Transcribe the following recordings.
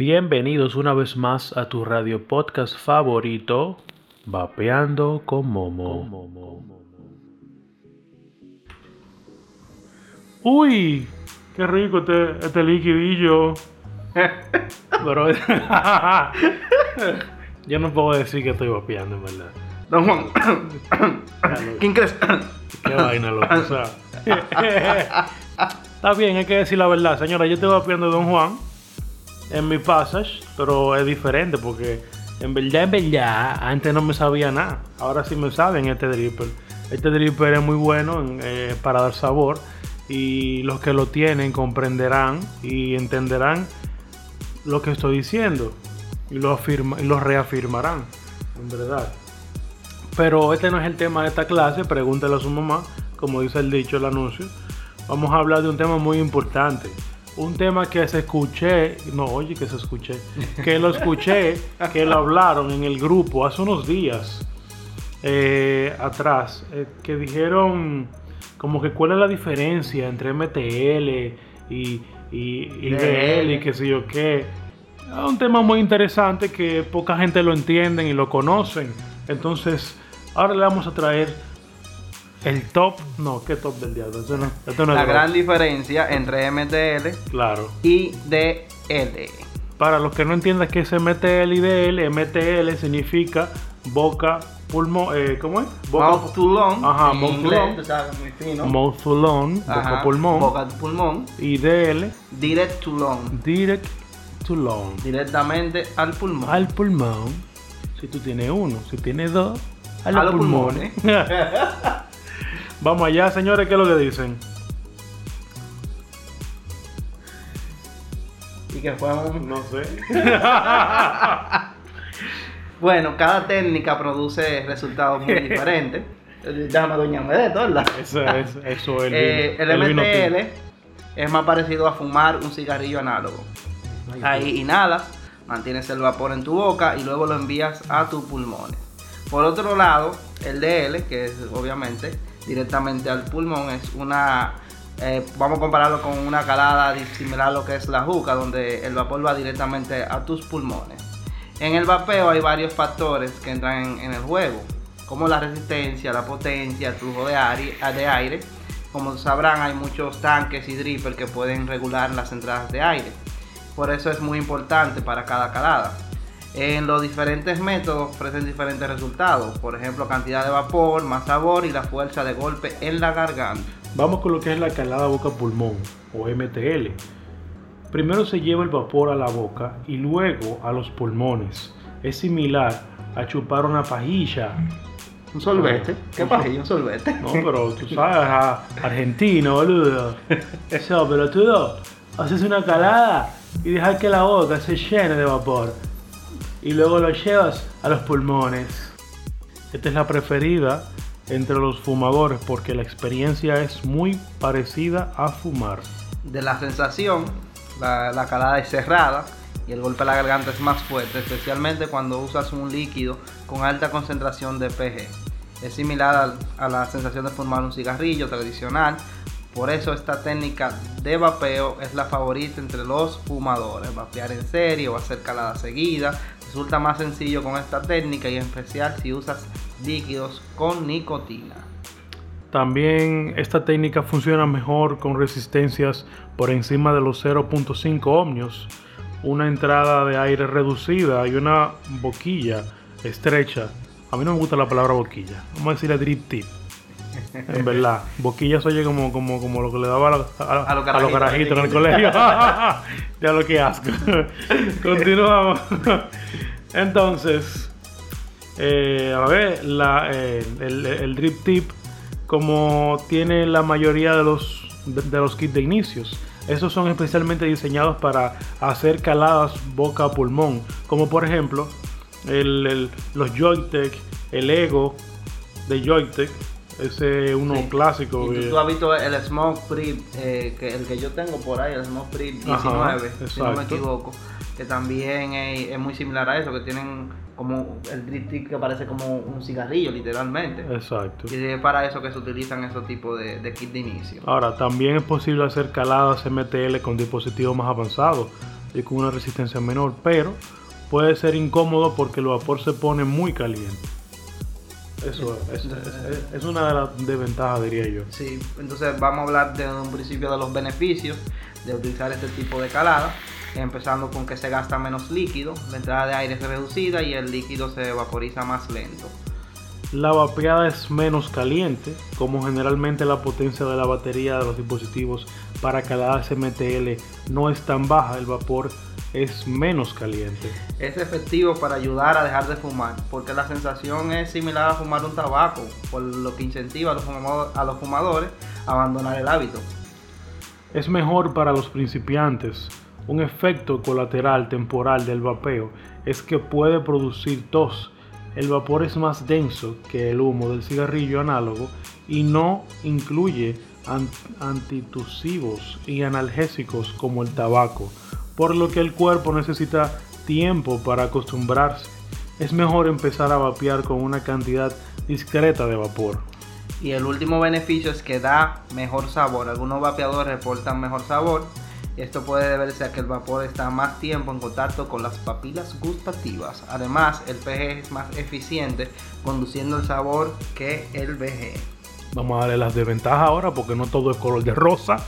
Bienvenidos una vez más a tu radio podcast favorito, Vapeando con Momo. Uy, qué rico este, este liquidillo. Pero yo no puedo decir que estoy vapeando, en verdad. Don Juan, ¿quién crees? Qué vaina, loco. o sea. Está bien, hay que decir la verdad. Señora, yo estoy vapeando Don Juan en mi passage, pero es diferente porque en verdad, en verdad, antes no me sabía nada. Ahora sí me saben este dripper. Este dripper es muy bueno en, eh, para dar sabor y los que lo tienen comprenderán y entenderán lo que estoy diciendo y lo, afirma, y lo reafirmarán, en verdad. Pero este no es el tema de esta clase, pregúntale a su mamá, como dice el dicho, el anuncio. Vamos a hablar de un tema muy importante. Un tema que se escuché, no, oye, que se escuché, que lo escuché, que lo hablaron en el grupo hace unos días eh, atrás, eh, que dijeron como que cuál es la diferencia entre MTL y, y, y DL y qué sé yo qué. Es un tema muy interesante que poca gente lo entiende y lo conocen. Entonces, ahora le vamos a traer el top. No, ¿qué top del diablo? Esto no, esto no La gran diferencia entre MTL Claro. y DL. Para los que no entiendan qué es MTL y DL, MTL significa boca, pulmón, eh, ¿cómo es? Boca, Mouth to lung. Ajá, mouth to lung. muy fino. mouth to lung, boca pulmón. Boca pulmón. Y DL, Direct to lung. direct to lung. Directamente al pulmón. Al pulmón, si tú tienes uno, si tienes dos, a A los los pulmones. Vamos allá, señores, ¿qué es lo que dicen? Y que fue No sé. Bueno, cada técnica produce resultados muy diferentes. Déjame doñarme de todo, ¿verdad? Eso es, eso es el, Eh, MTL tinto. es más parecido a fumar un cigarrillo análogo. Ahí inhalas, mantienes el vapor en tu boca y luego lo envías a tus pulmones. Por otro lado, el DL, que es obviamente directamente al pulmón, es una, eh, vamos a compararlo con una calada similar a lo que es la juca, donde el vapor va directamente a tus pulmones. En el vapeo hay varios factores que entran en, el juego, como la resistencia, la potencia, el flujo de aire, de aire. Como sabrán, hay muchos tanques y drippers que pueden regular las entradas de aire. Por eso es muy importante para cada calada. En los diferentes métodos ofrecen diferentes resultados, por ejemplo cantidad de vapor, más sabor y la fuerza de golpe en la garganta. Vamos con lo que es la calada boca-pulmón o MTL. Primero se lleva el vapor a la boca y luego a los pulmones. Es similar a chupar una pajilla. Un solvete, ¿qué pajilla? Un solvete. No, pero tú sabes, a- argentino, boludo. Eso, pero tú haces una calada y dejas que la boca se llene de vapor. Y luego lo llevas a los pulmones. Esta es la preferida entre los fumadores porque la experiencia es muy parecida a fumar. De la sensación, la, la calada es cerrada y el golpe a la garganta es más fuerte, especialmente cuando usas un líquido con alta concentración de PG. Es similar al- a, la sensación de fumar un cigarrillo tradicional, por eso esta técnica de vapeo es la favorita entre los fumadores. Vapear en serie o hacer calada seguida resulta más sencillo con esta técnica y en especial si usas líquidos con nicotina. También esta técnica funciona mejor con resistencias por encima de los 0.5 ohmios, una entrada de aire reducida y una boquilla estrecha. A mí no me gusta la palabra boquilla, vamos a decirle drip tip. En verdad, boquilla se oye como, como, como lo que le daba a, la- a- A los a los carajitos, en el colegio. ya lo que asco. Continuamos. Entonces, eh, a ver, la, eh, el, el drip tip, como tiene la mayoría de los, de, de los kits de inicios, esos son especialmente diseñados para hacer caladas boca a pulmón, como por ejemplo el, el- los Joytech, el Ego de Joytech, ese uno Sí. clásico. Y tú, tú has visto el Smoke Free, eh, que el que yo tengo por ahí, el Smoke Free 19, Ajá, si no me equivoco, que también es, es muy similar a eso, que tienen como el drip que parece como un cigarrillo, literalmente. Exacto. Y es para eso que se utilizan esos tipos de, de kit de inicio. Ahora, también es posible hacer caladas MTL con dispositivos más avanzados, y con una resistencia menor, pero puede ser incómodo porque el vapor se pone muy caliente. Eso es, es, es una de las desventajas, diría yo. Sí, entonces vamos a hablar de un principio de los beneficios de utilizar este tipo de calada, empezando con que se gasta menos líquido, la entrada de aire es reducida y el líquido se vaporiza más lento. La vapeada es menos caliente, como generalmente la potencia de la batería de los dispositivos para caladas MTL no es tan baja, el vapor es menos caliente. Es efectivo para ayudar a dejar de fumar, porque la sensación es similar a fumar un tabaco, por lo que incentiva a los, fumadores, a, los fumadores a abandonar el hábito. Es mejor para los principiantes. Un efecto colateral temporal del vapeo es que puede producir tos. El vapor es más denso que el humo del cigarrillo análogo y no incluye antitusivos y analgésicos como el tabaco por lo que el cuerpo necesita tiempo para acostumbrarse. Es mejor empezar a vapear con una cantidad discreta de vapor. Y el último beneficio es que da mejor sabor. Algunos vapeadores reportan mejor sabor. Esto puede deberse a que el vapor está más tiempo en contacto con las papilas gustativas. Además, el PG es más eficiente conduciendo el sabor que el BG. Vamos a darle las desventajas ahora porque no todo es color de rosa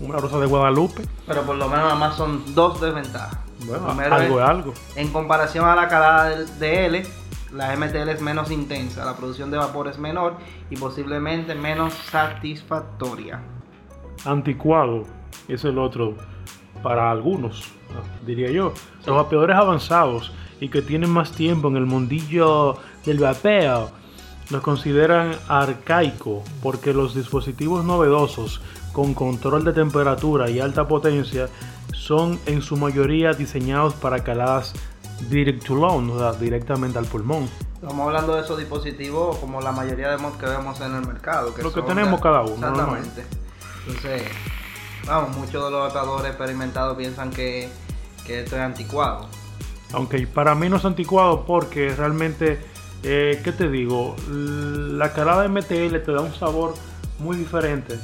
una rosa de Guadalupe. Pero por lo menos nada más son dos desventajas. Bueno, algo es, algo. En comparación a la calada de L, la MTL es menos intensa, la producción de vapor es menor y posiblemente menos satisfactoria. Anticuado es el otro para algunos, diría yo. Los vapeadores avanzados y que tienen más tiempo en el mundillo del vapeo los consideran arcaico porque los dispositivos novedosos con control de temperatura y alta potencia son en su mayoría diseñados para caladas direct to lung, o sea, directamente al pulmón. Estamos hablando de esos dispositivos como la mayoría de mods que vemos en el mercado. Que Lo que tenemos cada uno. Exactamente. Entonces, vamos, muchos de los atadores experimentados piensan que, que esto es anticuado. Aunque para mí no es anticuado porque realmente, eh, ¿qué te digo? La calada MTL te da un sabor muy diferente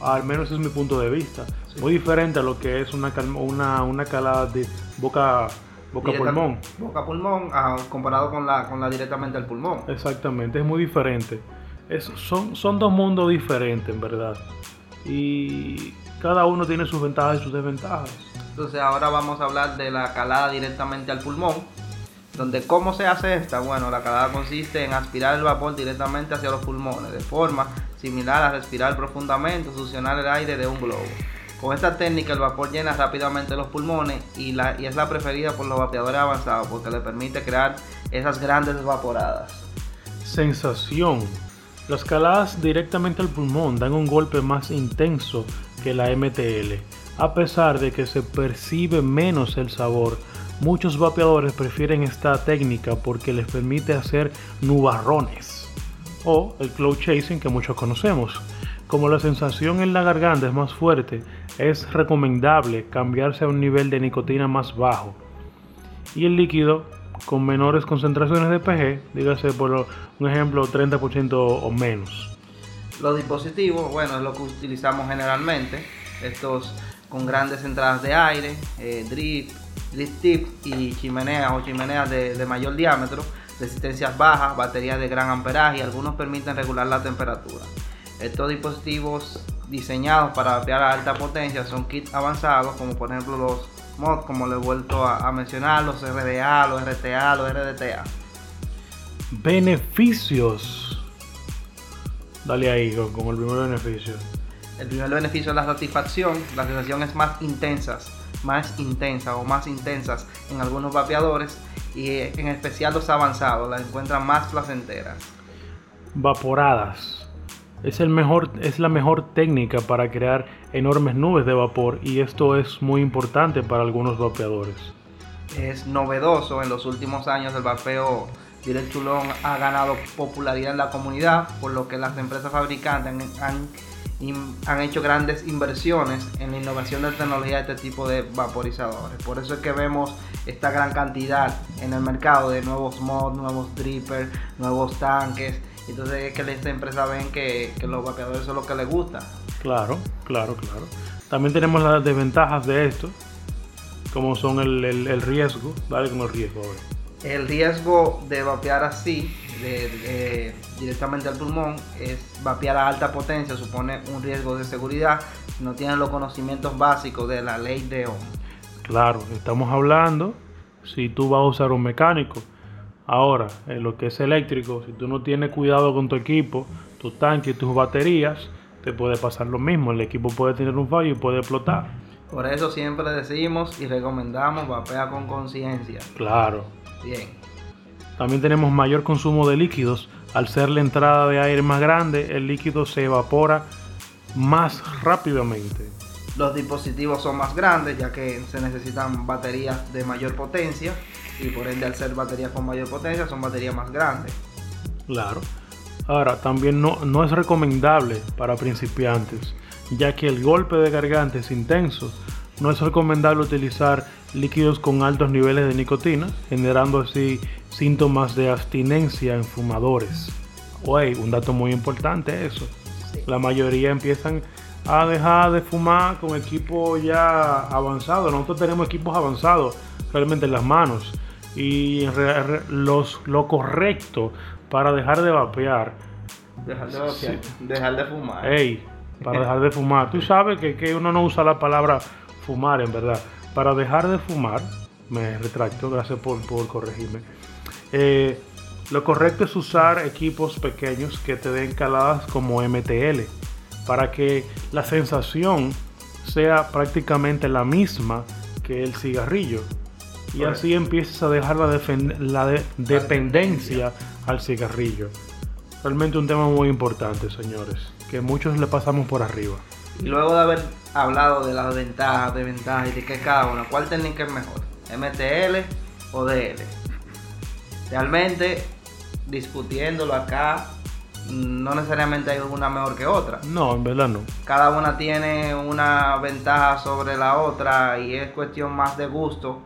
al menos es mi punto de vista. Muy diferente a lo que es una, una, una calada de boca, boca pulmón. Boca pulmón ah, comparado con la, con la directamente al pulmón. Exactamente, es muy diferente. Es, son, son dos mundos diferentes, en verdad. Y cada uno tiene sus ventajas y sus desventajas. Entonces ahora vamos a hablar de la calada directamente al pulmón. Donde cómo se hace esta, bueno, la calada consiste en aspirar el vapor directamente hacia los pulmones, de forma similar a respirar profundamente o succionar el aire de un globo. Con esta técnica el vapor llena rápidamente los pulmones y, la, y es la preferida por los vapeadores avanzados porque le permite crear esas grandes evaporadas. Sensación. Las caladas directamente al pulmón dan un golpe más intenso que la MTL. A pesar de que se percibe menos el sabor, muchos vapeadores prefieren esta técnica porque les permite hacer nubarrones o el cloud chasing que muchos conocemos. Como la sensación en la garganta es más fuerte, es recomendable cambiarse a un nivel de nicotina más bajo. Y el líquido con menores concentraciones de PG, dígase por un ejemplo 30% o menos. Los dispositivos, bueno, es lo que utilizamos generalmente, estos con grandes entradas de aire, eh, drip, drip tip y chimeneas o chimeneas de mayor diámetro resistencias bajas, baterías de gran amperaje y algunos permiten regular la temperatura. Estos dispositivos diseñados para vapear a alta potencia son kits avanzados como por ejemplo los mods como le he vuelto a, mencionar, los RDA, los RTA, los RDTA. Beneficios. Dale ahí con, el primer beneficio. El primer beneficio es la satisfacción. La sensación es más intensa, más intensa o más intensas en algunos vapeadores y en especial los avanzados las encuentran más placenteras. Vaporadas. Es, el mejor, es la mejor técnica para crear enormes nubes de vapor y esto es muy importante para algunos vapeadores. Es novedoso, en los últimos años el vapeo Direct Chulón ha ganado popularidad en la comunidad, por lo que las empresas fabricantes han han hecho grandes inversiones en la innovación de tecnología de este tipo de vaporizadores. Por eso es que vemos esta gran cantidad en el mercado de nuevos mods, nuevos drippers, nuevos tanques. Entonces es que esta empresa ven que, los vapeadores son lo que les gusta. Claro, claro, claro. También tenemos las desventajas de esto. como son el, el, el riesgo. Dale con el riesgo. El riesgo de vapear así, de- de- directamente al pulmón, es vapear a alta potencia, supone un riesgo de seguridad si no tienen los conocimientos básicos de la ley de Ohm. Claro, estamos hablando si tú vas a usar un mecánico. Ahora, en lo que es eléctrico, si tú no tienes cuidado con tu equipo, tu tanque y tus baterías, te puede pasar lo mismo. El equipo puede tener un fallo y puede explotar. Por eso siempre decimos y recomendamos vapea con conciencia. Claro. Bien. También tenemos mayor consumo de líquidos. Al ser la entrada de aire más grande, el líquido se evapora más rápidamente. Los dispositivos son más grandes ya que se necesitan baterías de mayor potencia y por ende al ser baterías con mayor potencia son baterías más grandes. Claro. Ahora, también no, no es recomendable para principiantes, ya que el golpe de garganta es intenso. No es recomendable utilizar líquidos con altos niveles de nicotina, generando así síntomas de abstinencia en fumadores. Oye, un dato muy importante eso. Sí. La mayoría empiezan a dejar de fumar con equipo ya avanzado. Nosotros tenemos equipos avanzados realmente en las manos. Y los, lo correcto para dejar de vapear, Dejar de vapear, dejar de fumar. ey, para dejar de fumar. Tú sabes que, que uno no usa la palabra fumar en verdad. Para dejar de fumar, me retracto, gracias por, por corregirme. Eh, lo correcto es usar equipos pequeños que te den caladas como MTL para que la sensación sea prácticamente la misma que el cigarrillo. Y Correcto. así empiezas a dejar la, defen- la de- dependencia al cigarrillo. Realmente un tema muy importante, señores, que muchos le pasamos por arriba. Y luego de haber hablado de las ventajas, desventajas y de qué cada una, ¿cuál técnica es mejor? ¿MTL o DL? Realmente, discutiéndolo acá, no necesariamente hay una mejor que otra. No, en verdad no. Cada una tiene una ventaja sobre la otra y es cuestión más de gusto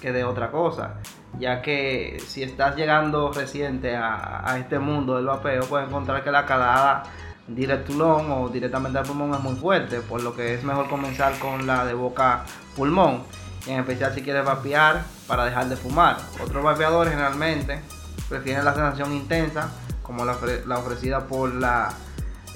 que de otra cosa. Ya que si estás llegando reciente a, a este mundo del vapeo, puedes encontrar que la calada directulón o directamente al pulmón es muy fuerte, por lo que es mejor comenzar con la de boca pulmón, en especial si quieres vapear para dejar de fumar. Otros vapeadores generalmente prefieren la sensación intensa, como la, la ofrecida por la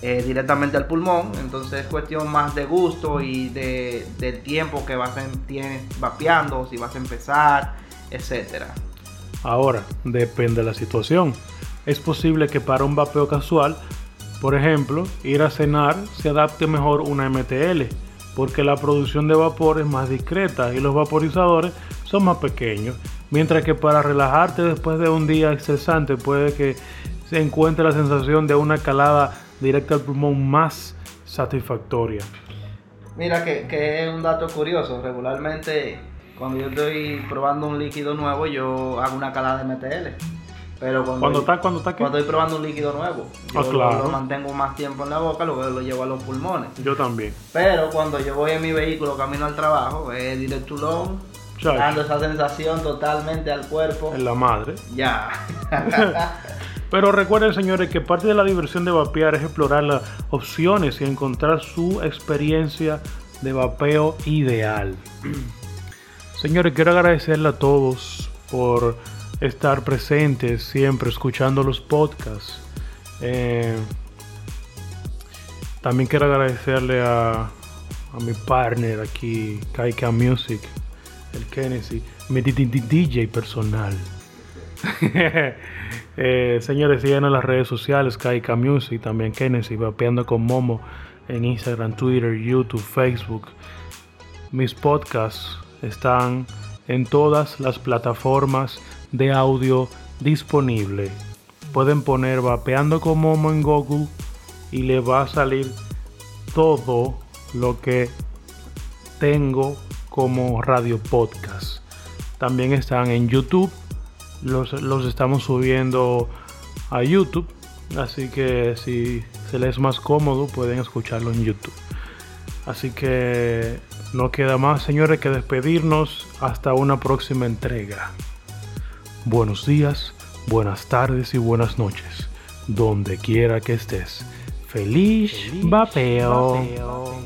eh, directamente al pulmón, entonces es cuestión más de gusto y de, del tiempo que vas a, tienes vapeando, si vas a empezar, etcétera. Ahora, depende de la situación. Es posible que para un vapeo casual, por ejemplo, ir a cenar se adapte mejor una MTL, porque la producción de vapor es más discreta y los vaporizadores son más pequeños. Mientras que para relajarte después de un día estresante puede que se encuentre la sensación de una calada directa al pulmón más satisfactoria. Mira que, que es un dato curioso, regularmente cuando yo estoy probando un líquido nuevo yo hago una calada de MTL. Pero cuando, Cuando está, cuando está cuando estoy probando un líquido nuevo, yo Ah, lo- claro. lo mantengo más tiempo en la boca, luego lo llevo a los pulmones. yo también. Pero cuando yo voy en mi vehículo camino al trabajo, es Chacho. dando esa sensación totalmente al cuerpo. En la madre. Ya. Pero recuerden, señores, que parte de la diversión de vapear es explorar las opciones y encontrar su experiencia de vapeo ideal. Señores, quiero agradecerle a todos por estar presentes siempre escuchando los podcasts. Eh, también quiero agradecerle a, a mi partner aquí, Kaika Music, el Kennedy, mi DJ personal. Eh, señores, sigan en las redes sociales, Kaika Music, también Kennedy, vapeando con Momo en Instagram, Twitter, YouTube, Facebook. Mis podcasts están en todas las plataformas de audio disponible. Pueden poner vapeando con Momo en Google y le va a salir todo lo que tengo como radio podcast. También están en YouTube. Los, los estamos subiendo a YouTube. Así que si se les es más cómodo pueden escucharlo en YouTube. Así que no queda más, señores, que despedirnos hasta una próxima entrega. Buenos días, buenas tardes y buenas noches. Donde quiera que estés. Feliz, vapeo.